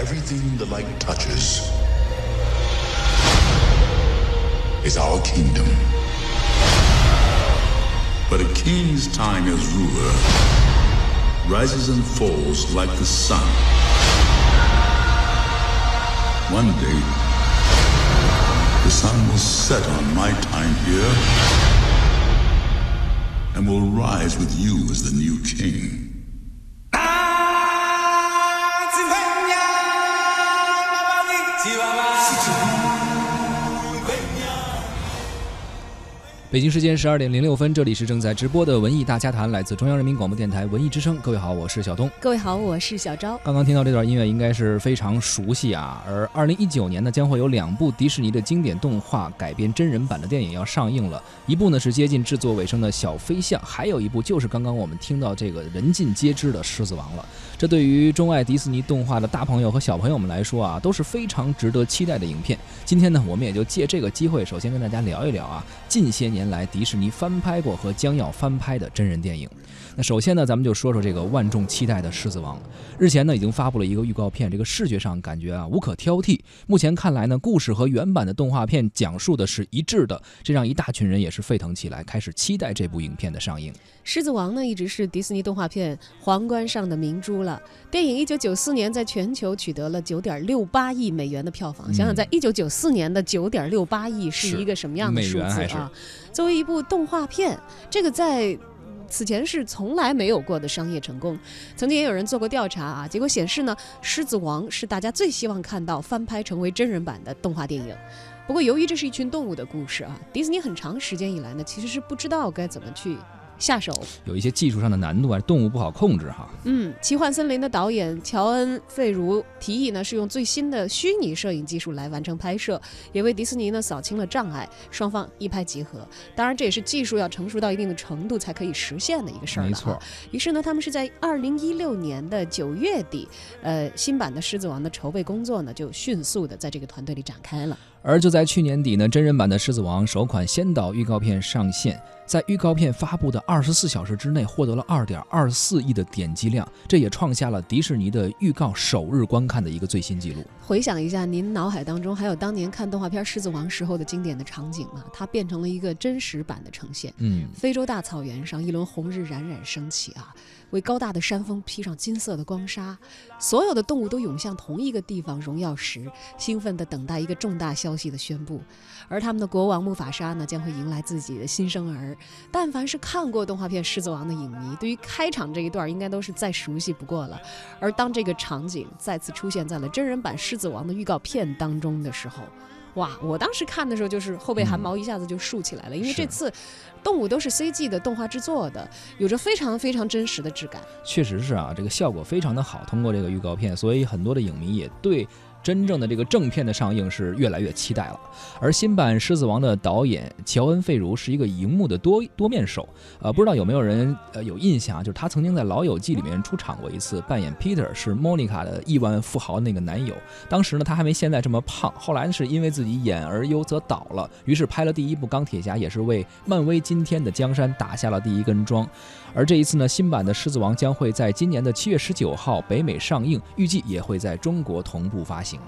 Everything the light touches is our kingdom. But a king's time as ruler rises and falls like the sun. One day, the sun will set on my time here and will rise with you as the new king. 北京时间十二点零六分，这里是正在直播的文艺大家谈，来自中央人民广播电台文艺之声。各位好，我是小东。各位好，我是小昭。刚刚听到这段音乐，应该是非常熟悉啊。而二零一九年呢，将会有两部迪士尼的经典动画改编真人版的电影要上映了。一部呢是接近制作尾声的小飞象，还有一部就是刚刚我们听到这个人尽皆知的狮子王了。这对于钟爱迪士尼动画的大朋友和小朋友们来说啊，都是非常值得期待的影片。今天呢，我们也就借这个机会，首先跟大家聊一聊啊，近些年来迪士尼翻拍过和将要翻拍的真人电影。那首先呢，咱们就说说这个万众期待的《狮子王》。日前呢，已经发布了一个预告片，这个视觉上感觉啊无可挑剔。目前看来呢，故事和原版的动画片讲述的是一致的，这让一大群人也是沸腾起来，开始期待这部影片的上映。《狮子王》呢，一直是迪士尼动画片皇冠上的明珠了。电影一九九四年在全球取得了九点六八亿美元的票房，想想在一九九四年的九点六八亿是一个什么样的数字啊？作为一部动画片，这个在此前是从来没有过的商业成功。曾经也有人做过调查啊，结果显示呢，《狮子王》是大家最希望看到翻拍成为真人版的动画电影。不过，由于这是一群动物的故事啊，迪士尼很长时间以来呢，其实是不知道该怎么去。下手有一些技术上的难度啊，动物不好控制哈。嗯，奇幻森林的导演乔恩·费如提议呢，是用最新的虚拟摄影技术来完成拍摄，也为迪士尼呢扫清了障碍，双方一拍即合。当然，这也是技术要成熟到一定的程度才可以实现的一个事儿没错。于是呢，他们是在二零一六年的九月底，呃，新版的《狮子王》的筹备工作呢，就迅速的在这个团队里展开了。而就在去年底呢，真人版的《狮子王》首款先导预告片上线。在预告片发布的二十四小时之内，获得了二点二四亿的点击量，这也创下了迪士尼的预告首日观看的一个最新纪录。回想一下，您脑海当中还有当年看动画片《狮子王》时候的经典的场景吗？它变成了一个真实版的呈现。嗯，非洲大草原上，一轮红日冉冉升起啊，为高大的山峰披上金色的光纱，所有的动物都涌向同一个地方——荣耀石，兴奋地等待一个重大消息的宣布。而他们的国王木法沙呢，将会迎来自己的新生儿。但凡是看过动画片《狮子王》的影迷，对于开场这一段应该都是再熟悉不过了。而当这个场景再次出现在了真人版《狮子王》的预告片当中的时候，哇！我当时看的时候就是后背汗毛一下子就竖起来了，因为这次动物都是 CG 的动画制作的，有着非常非常真实的质感。确实是啊，这个效果非常的好。通过这个预告片，所以很多的影迷也对。真正的这个正片的上映是越来越期待了。而新版《狮子王》的导演乔恩·费如是一个荧幕的多多面手，呃，不知道有没有人呃有印象啊，就是他曾经在《老友记》里面出场过一次，扮演 Peter，是莫妮卡的亿万富豪那个男友。当时呢，他还没现在这么胖，后来呢是因为自己演而优则倒了，于是拍了第一部《钢铁侠》，也是为漫威今天的江山打下了第一根桩。而这一次呢，新版的《狮子王》将会在今年的七月十九号北美上映，预计也会在中国同步发行。It's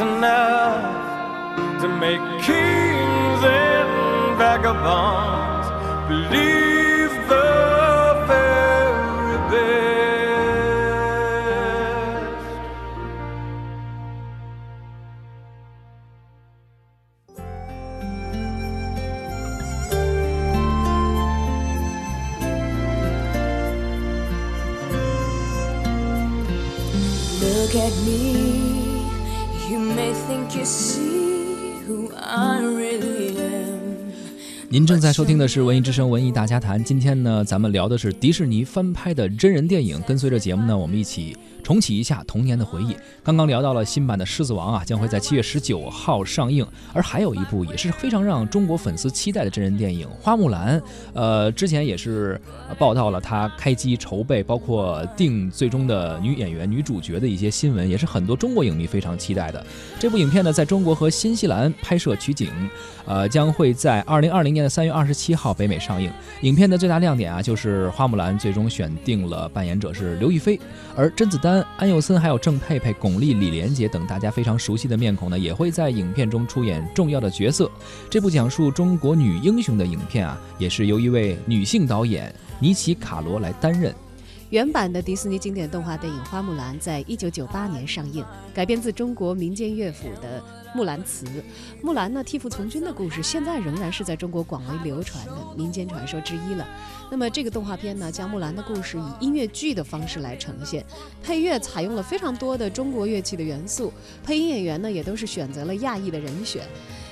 enough to make kings and vagabonds believe 您正在收听的是《文艺之声·文艺大家谈》。今天呢，咱们聊的是迪士尼翻拍的真人电影。跟随着节目呢，我们一起重启一下童年的回忆。刚刚聊到了新版的《狮子王》啊，将会在七月十九号上映，而还有一部也是非常让中国粉丝期待的真人电影《花木兰》。呃，之前也是报道了它开机筹备，包括定最终的女演员、女主角的一些新闻，也是很多中国影迷非常期待的。这部影片呢，在中国和新西兰拍摄取景，呃，将会在二零二零年的三月二十七号北美上映。影片的最大亮点啊，就是花木兰最终选定了扮演者是刘亦菲，而甄子丹、安宥森还有郑佩佩、巩俐、李连杰等大家非常熟悉的面孔呢，也会在影片中出演重要的角色。这部讲述中国女英雄的影片啊，也是由一位女性导演尼奇卡罗来担任。原版的迪士尼经典动画电影《花木兰》在一九九八年上映，改编自中国民间乐府的《木兰辞》。木兰呢替父从军的故事，现在仍然是在中国广为流传的民间传说之一了。那么这个动画片呢，将木兰的故事以音乐剧的方式来呈现，配乐采用了非常多的中国乐器的元素，配音演员呢也都是选择了亚裔的人选。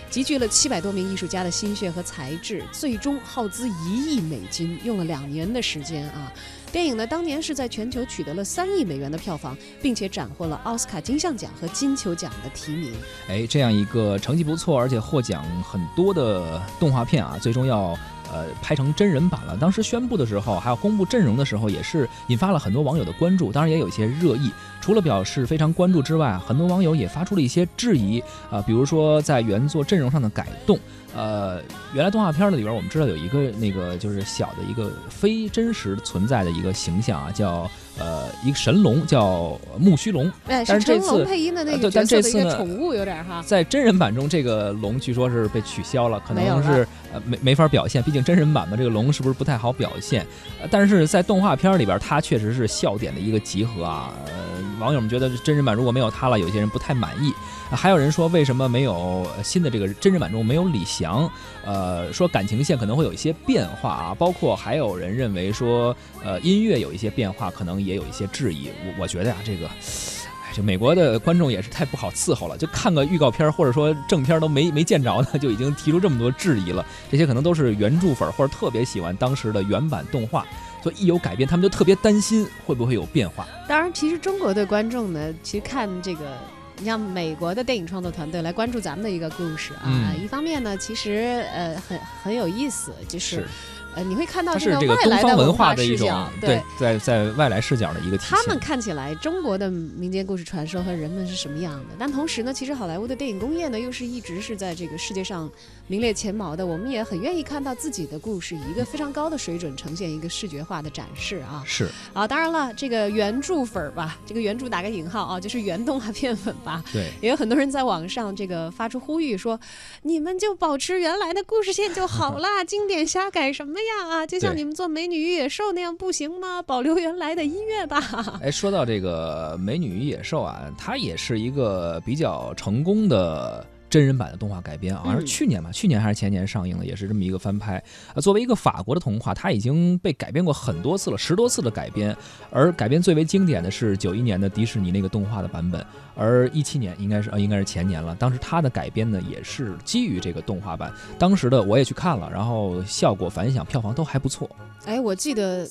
集聚了七百多名艺术家的心血和才智，最终耗资一亿美金，用了两年的时间啊！电影呢，当年是在全球取得了三亿美元的票房，并且斩获了奥斯卡金像奖和金球奖的提名。哎，这样一个成绩不错，而且获奖很多的动画片啊，最终要。呃，拍成真人版了。当时宣布的时候，还有公布阵容的时候，也是引发了很多网友的关注。当然，也有一些热议。除了表示非常关注之外，很多网友也发出了一些质疑啊，比如说在原作阵容上的改动。呃，原来动画片的里边，我们知道有一个那个就是小的一个非真实存在的一个形象啊，叫呃一个神龙，叫木须龙。哎，但是这次配音的那个但这次呢，宠物有点哈。在真人版中，这个龙据说是被取消了，可能是呃没没法表现，毕竟真人版嘛，这个龙是不是不太好表现？但是在动画片里边，它确实是笑点的一个集合啊。呃，网友们觉得真人版如果没有他了，有些人不太满意。还有人说为什么没有新的这个真人版中没有李翔？呃，说感情线可能会有一些变化啊。包括还有人认为说，呃，音乐有一些变化，可能也有一些质疑。我我觉得呀，这个，哎，这美国的观众也是太不好伺候了，就看个预告片或者说正片都没没见着呢，就已经提出这么多质疑了。这些可能都是原著粉或者特别喜欢当时的原版动画，所以一有改变，他们就特别担心会不会有变化。当然，其实中国的观众呢，其实看这个。你像美国的电影创作团队来关注咱们的一个故事啊，一方面呢，其实呃很很有意思，就是。呃，你会看到这个外来的文化的一种，对，在在外来视角的一个体现。他们看起来中国的民间故事传说和人们是什么样的？但同时呢，其实好莱坞的电影工业呢，又是一直是在这个世界上名列前茅的。我们也很愿意看到自己的故事以一个非常高的水准呈现一个视觉化的展示啊。是啊，当然了，这个原著粉儿吧，这个原著打个引号啊，就是原动画片粉吧。对，也有很多人在网上这个发出呼吁说，你们就保持原来的故事线就好啦，经典瞎改什么呀啊？就像。你们做《美女与野兽》那样不行吗？保留原来的音乐吧。哎，说到这个《美女与野兽》啊，它也是一个比较成功的。真人版的动画改编，好像是去年吧，去年还是前年上映的，也是这么一个翻拍。啊，作为一个法国的童话，它已经被改编过很多次了，十多次的改编。而改编最为经典的是九一年的迪士尼那个动画的版本，而一七年应该是呃应该是前年了。当时它的改编呢也是基于这个动画版，当时的我也去看了，然后效果反响、票房都还不错。哎，我记得。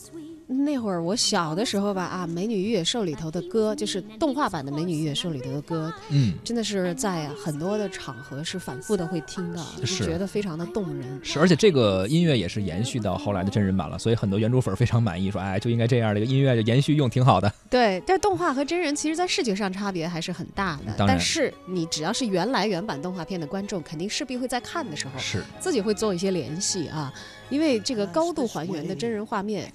那会儿我小的时候吧，啊，《美女与野兽》里头的歌，就是动画版的《美女与野兽》里头的歌，嗯，真的是在很多的场合是反复的会听的，是觉得非常的动人。是，而且这个音乐也是延续到后来的真人版了，所以很多原著粉非常满意，说，哎，就应该这样的一个音乐就延续用挺好的。对，但动画和真人其实在视觉上差别还是很大的。当然，但是你只要是原来原版动画片的观众，肯定势必会在看的时候，是自己会做一些联系啊。因为这个高度还原的真人画面，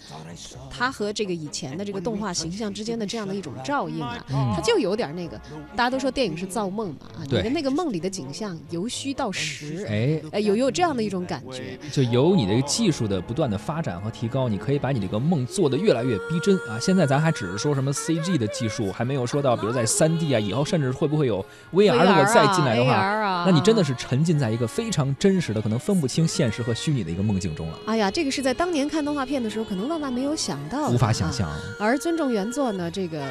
它和这个以前的这个动画形象之间的这样的一种照应啊，他就有点那个，大家都说电影是造梦嘛啊，你的那个梦里的景象由虚到实，哎。哎，有有这样的一种感觉，就由你的技术的不断的发展和提高，你可以把你这个梦做得越来越逼真。啊。现在咱还只是说什么 CG 的技术，还没有说到比如在三 D 啊，以后甚至会不会有 VR 如果再进来的话，那你真的是沉浸在一个非常真实的，可能分不清现实和虚拟的一个梦境中了。哎呀，这个是在当年看动画片的时候，可能万万没有想到，无法想象。而尊重原作呢，这个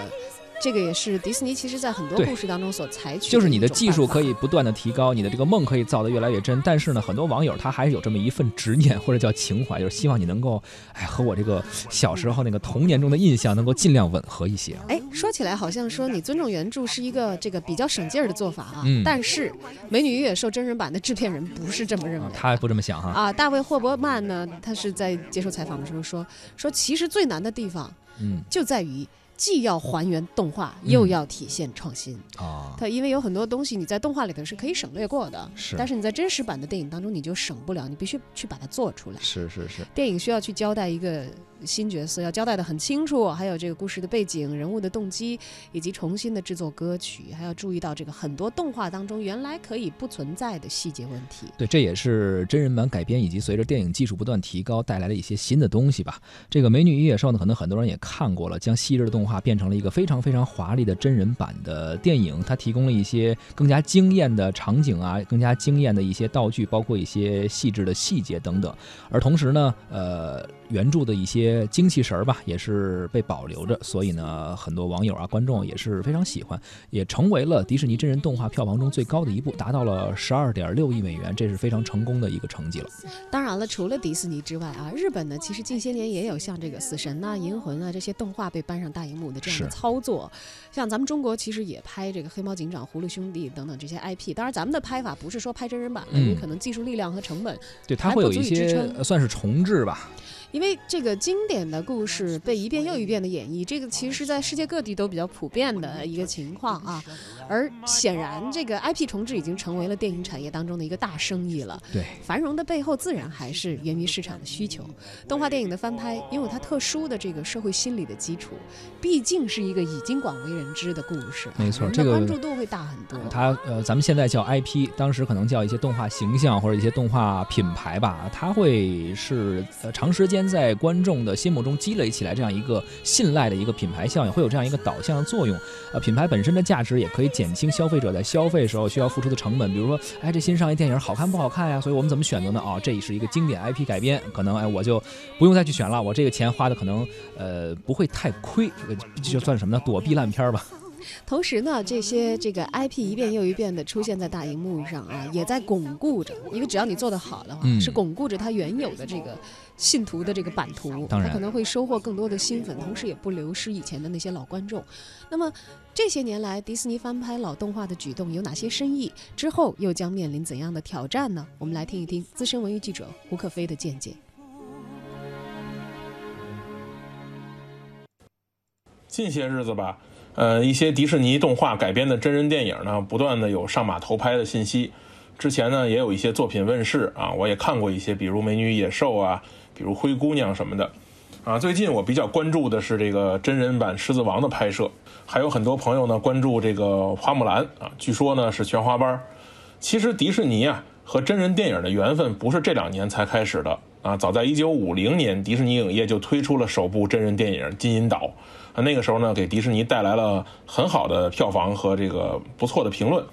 这个也是迪士尼其实在很多故事当中所采取，就是你的的技术可以不断的提高，你的这个梦可以造得越来越真，但是呢，很多网友他还是有这么一份执念或者叫情怀，就是希望你能够，哎，和我这个小时候那个童年中的印象能够尽量吻合一些。哎，说起来好像说你尊重原著是一个这个比较省劲儿的做法啊，嗯但是《美女与野兽》真人版的制片人不是这么认为的。他不这么想哈，啊，大卫霍伯曼呢，他是在接受采访的时候说，说其实最难的地方嗯就在于既要还原动画，又嗯要体现创新。啊，它因为有很多东西你在动画里头是可以省略过的，是但是你在真实版的电影当中你就省不了，你必须去把它做出来。是是是，电影需要去交代一个新角色，要交代的很清楚，还有这个故事的背景、人物的动机，以及重新的制作歌曲，还要注意到这个很多动画当中原来可以不存在的细节问题。对，这也是真人版改编以及随着电影技术不断提高带来的一些新的东西吧。这个《美女与野兽》呢，可能很多人也看过了，将昔日的动画变成了一个非常非常华丽的真人版的电影，它提供了一些更加惊艳的场景啊，更加惊艳的一些道具，包括一些细致的细节等等。而同时呢，呃。原著的一些精气神儿吧，也是被保留着，所以呢，很多网友啊、观众也是非常喜欢，也成为了迪士尼真人动画票房中最高的一部，达到了十二点六亿美元，这是非常成功的一个成绩了。当然了，除了迪士尼之外啊，日本呢其实近些年也有像这个死神呐、银魂啊这些动画被搬上大荧幕的这样的操作。像咱们中国其实也拍这个黑猫警长、葫芦兄弟等等这些 IP，当然咱们的拍法不是说拍真人版了，因为嗯可能技术力量和成本对，它会有一些算是重置吧。因为这个经典的故事被一遍又一遍的演绎，这个其实是在世界各地都比较普遍的一个情况啊。而显然，这个 IP 重置已经成为了电影产业当中的一个大生意了。对，繁荣的背后自然还是源于市场的需求。动画电影的翻拍，因为它特殊的这个社会心理的基础，毕竟是一个已经广为人知的故事，没错这个关注度会大很多。它呃，咱们现在叫 IP，当时可能叫一些动画形象或者一些动画品牌吧，它会是呃长时间在观众的心目中积累起来这样一个信赖的一个品牌效应，会有这样一个导向的作用。呃，品牌本身的价值也可以减轻消费者在消费时候需要付出的成本，比如说，哎，这新上一电影好看不好看呀？所以我们怎么选择呢？哦，这也是一个经典 IP 改编，可能哎我就不用再去选了，我这个钱花的可能呃不会太亏，这个就算什么呢？躲避烂片吧。同时呢，这些这个 IP 一遍又一遍的出现在大荧幕上啊，也在巩固着，因为只要你做得好的话，嗯是巩固着它原有的这个信徒的这个版图，当然它可能会收获更多的新粉，同时也不流失以前的那些老观众。那么这些年来，迪士尼翻拍老动画的举动有哪些深意？之后又将面临怎样的挑战呢？我们来听一听资深文娱记者胡可飞的见解。近些日子吧，呃，一些迪士尼动画改编的真人电影呢，不断的有上马投拍的信息。之前呢，也有一些作品问世啊，我也看过一些，比如《美女野兽》啊，比如《灰姑娘》什么的。啊，最近我比较关注的是这个真人版《狮子王》的拍摄，还有很多朋友呢关注这个《花木兰》啊，据说呢是全花班。其实迪士尼啊和真人电影的缘分不是这两年才开始的啊，早在1950年，迪士尼影业就推出了首部真人电影《金银岛》啊，那个时候呢给迪士尼带来了很好的票房和这个不错的评论，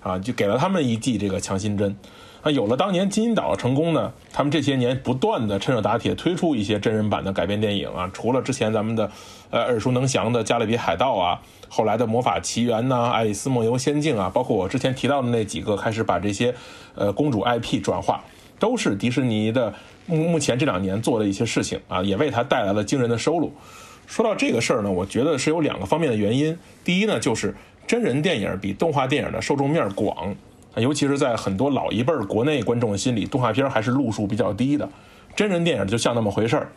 啊，就给了他们一剂这个强心针。啊，有了当年《金银岛》的成功呢，他们这些年不断的趁热打铁推出一些真人版的改编电影啊，除了之前咱们的呃耳熟能详的《加勒比海盗》啊，后来的《魔法奇缘》呐，《爱丽丝梦游仙境》啊，包括我之前提到的那几个，开始把这些呃公主 IP 转化，都是迪士尼的目目前这两年做的一些事情啊，也为他带来了惊人的收入。说到这个事儿呢，我觉得是有两个方面的原因。第一呢，就是真人电影比动画电影的受众面广。尤其是在很多老一辈国内观众的心里，动画片还是路数比较低的，真人电影就像那么回事儿。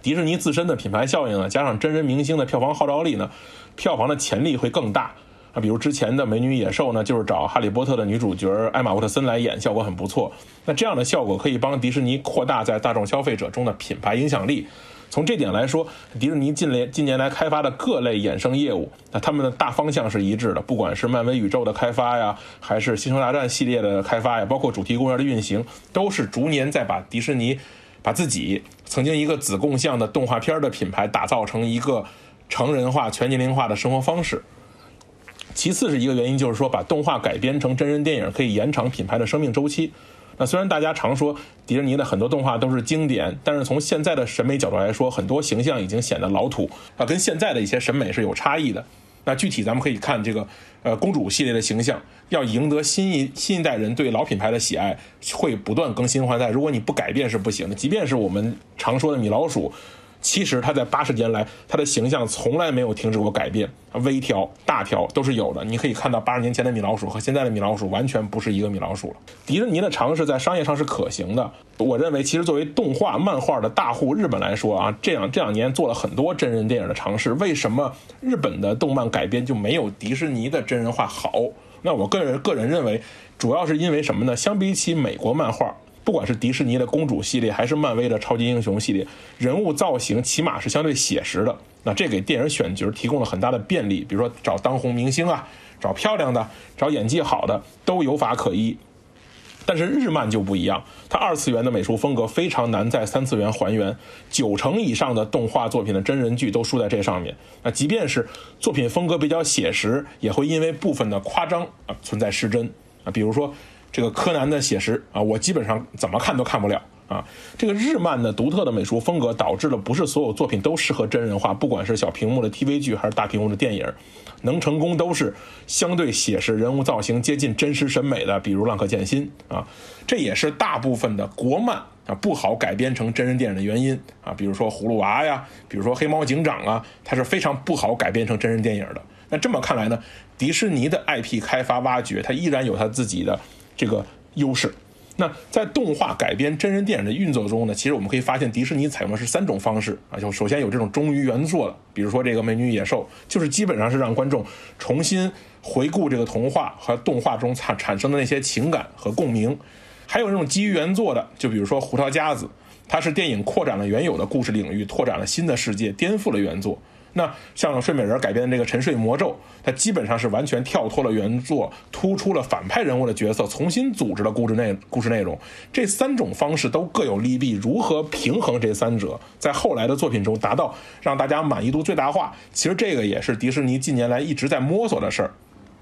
迪士尼自身的品牌效应呢，加上真人明星的票房号召力呢，票房的潜力会更大啊。比如之前的《美女野兽》呢，就是找《哈利波特》的女主角艾玛沃特森来演，效果很不错。那这样的效果可以帮迪士尼扩大在大众消费者中的品牌影响力。从这点来说，迪士尼近年近年来开发的各类衍生业务，那他们的大方向是一致的，不管是漫威宇宙的开发呀，还是星球大战系列的开发呀，包括主题公园的运行，都是逐年在把迪士尼把自己曾经一个子贡像的动画片的品牌打造成一个成人化、全年龄化的生活方式。其次是一个原因，就是说把动画改编成真人电影可以延长品牌的生命周期。那虽然大家常说迪士尼的很多动画都是经典，但是从现在的审美角度来说，很多形象已经显得老土啊，跟现在的一些审美是有差异的。那具体咱们可以看这个呃公主系列的形象，要赢得新一新一代人对老品牌的喜爱，会不断更新换代。如果你不改变是不行的。即便是我们常说的米老鼠。其实他在八十年来，他的形象从来没有停止过改变，微调、大调都是有的。你可以看到八十年前的米老鼠和现在的米老鼠完全不是一个米老鼠了。迪士尼的尝试在商业上是可行的，我认为其实作为动画、漫画的大户日本来说啊，这样这两年做了很多真人电影的尝试。为什么日本的动漫改编就没有迪士尼的真人化好？那我个人个人认为，主要是因为什么呢？相比起美国漫画。不管是迪士尼的公主系列，还是漫威的超级英雄系列，人物造型起码是相对写实的。那这给电影选角提供了很大的便利，比如说找当红明星啊，找漂亮的，找演技好的，都有法可依。但是日漫就不一样，它二次元的美术风格非常难在三次元还原，九成以上的动画作品的真人剧都输在这上面。那即便是作品风格比较写实，也会因为部分的夸张啊存在失真啊，比如说。这个柯南的写实啊，我基本上怎么看都看不了啊。这个日漫的独特的美术风格导致了不是所有作品都适合真人化，不管是小屏幕的 TV 剧还是大屏幕的电影，能成功都是相对写实、人物造型接近真实审美的，比如《浪客剑心》啊。这也是大部分的国漫啊不好改编成真人电影的原因啊。比如说《葫芦娃》呀，比如说《黑猫警长》啊，它是非常不好改编成真人电影的。那这么看来呢，迪士尼的 IP 开发挖掘，它依然有它自己的。这个优势，那在动画改编真人电影的运作中呢，其实我们可以发现，迪士尼采用的是三种方式啊。就首先有这种忠于原作的，比如说这个《美女野兽》，就是基本上是让观众重新回顾这个童话和动画中产产生的那些情感和共鸣。还有这种基于原作的，就比如说《胡桃夹子》，它是电影扩展了原有的故事领域，拓展了新的世界，颠覆了原作。那像睡美人改编的这个《沉睡魔咒》，它基本上是完全跳脱了原作，突出了反派人物的角色，重新组织了故事内故事内容。这三种方式都各有利弊，如何平衡这三者，在后来的作品中达到让大家满意度最大化，其实这个也是迪士尼近年来一直在摸索的事儿。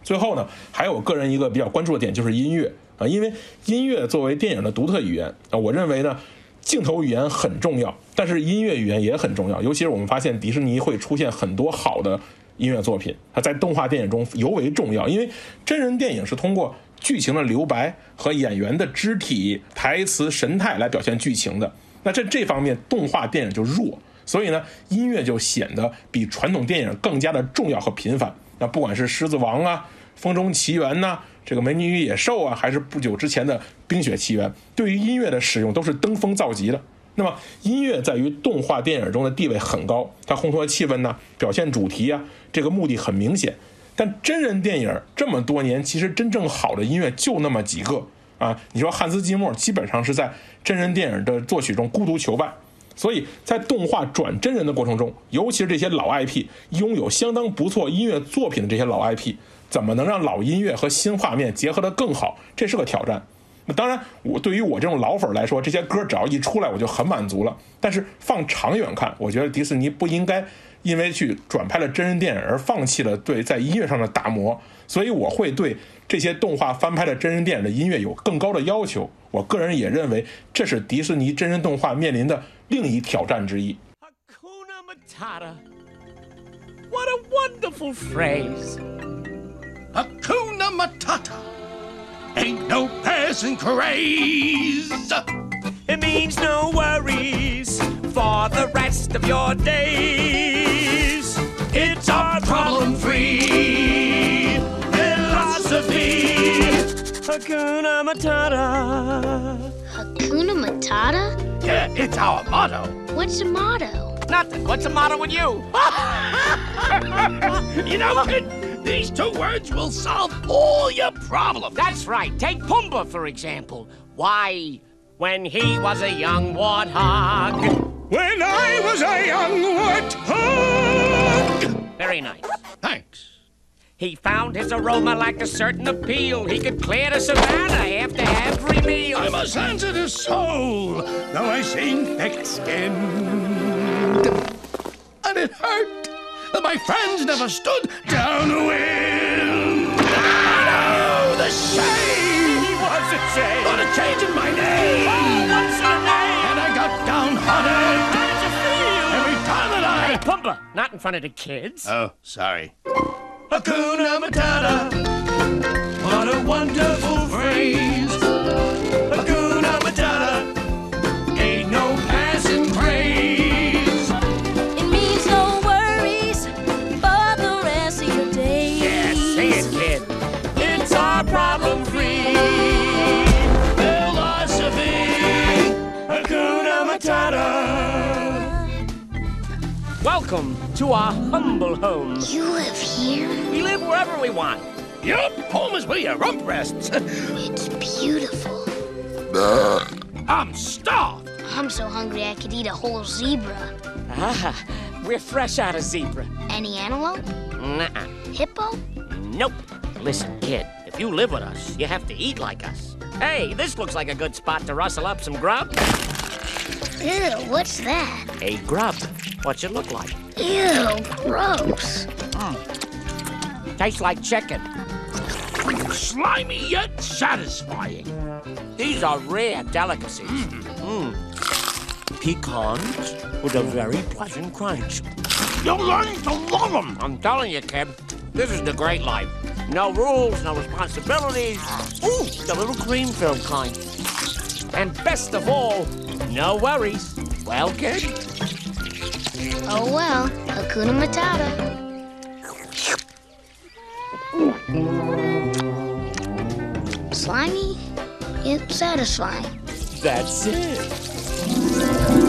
最后呢，还有个人一个比较关注的点就是音乐啊，因为音乐作为电影的独特语言啊，我认为呢。镜头语言很重要，但是音乐语言也很重要。尤其是我们发现迪士尼会出现很多好的音乐作品，它在动画电影中尤为重要。因为真人电影是通过剧情的留白和演员的肢体、台词、神态来表现剧情的。那在这方面，动画电影就弱，所以呢，音乐就显得比传统电影更加的重要和频繁。那不管是《狮子王》啊，《风中奇缘》呐。这个《美女与野兽》啊，还是不久之前的《冰雪奇缘》，对于音乐的使用都是登峰造极的。那么，音乐在于动画电影中的地位很高，它烘托气氛呢，表现主题啊，这个目的很明显。但真人电影这么多年，其实真正好的音乐就那么几个啊。你说汉斯季默基本上是在真人电影的作曲中孤独求败，所以在动画转真人的过程中，尤其是这些老 IP 拥有相当不错音乐作品的这些老 IP。怎么能让老音乐和新画面结合得更好？这是个挑战。那当然，我对于我这种老粉来说，这些歌只要一出来，我就很满足了。但是放长远看，我觉得迪士尼不应该因为去转拍了真人电影而放弃了对在音乐上的打磨。所以我会对这些动画翻拍的真人电影的音乐有更高的要求。我个人也认为，这是迪士尼真人动画面临的另一挑战之一。akuna matata what a wonderful phrase. Hakuna Matata. Ain't no passing craze. It means no worries for the rest of your days. It's our problem free philosophy. Hakuna Matata. Hakuna Matata? Yeah, it's our motto. What's a motto? Nothing. What's the matter with you? You know, kid, these two words will solve all your problems. That's right. Take Pumbaa, for example. Why, when he was a young warthog. When I was a young warthog. Very nice. Thanks. He found his aroma like a certain appeal. He could clear the savannah after every meal. I'm a sensitive soul, though I seem thick-skinned. And it hurt that my friends never stood downwind. Oh, the shame! Was a shame. But a change in my name. Oh, what's your name? And I got downhearted How did you feel? every time that Hey, I. Not in front of the kids. Oh, sorry. Hakuna Matata. What a wonderful phrase. Welcome to our humble home. You live here? We live wherever we want. Yup, home is where your rump rests. It's beautiful. I'm starved. I'm so hungry I could eat a whole zebra. Ah, we're fresh out of zebra. Any antelope? Nuh-uh. Hippo? Nope. Listen, kid, if you live with us, you have to eat like us. Hey, this looks like a good spot to rustle up some grub. Ew, what's that? A grub. What's it look like? Ew, gross. Tastes like chicken. Slimy yet satisfying. These are rare delicacies. Mm. Pecans with a very pleasant crunch. You're learning to love them. I'm telling you, kid, this is the great life. No rules, no responsibilities. Ooh, the little cream-filled kind. And best of all, no worries. Well, kid? Oh well, Hakuna Matata. Slimy, yet satisfying. That's it.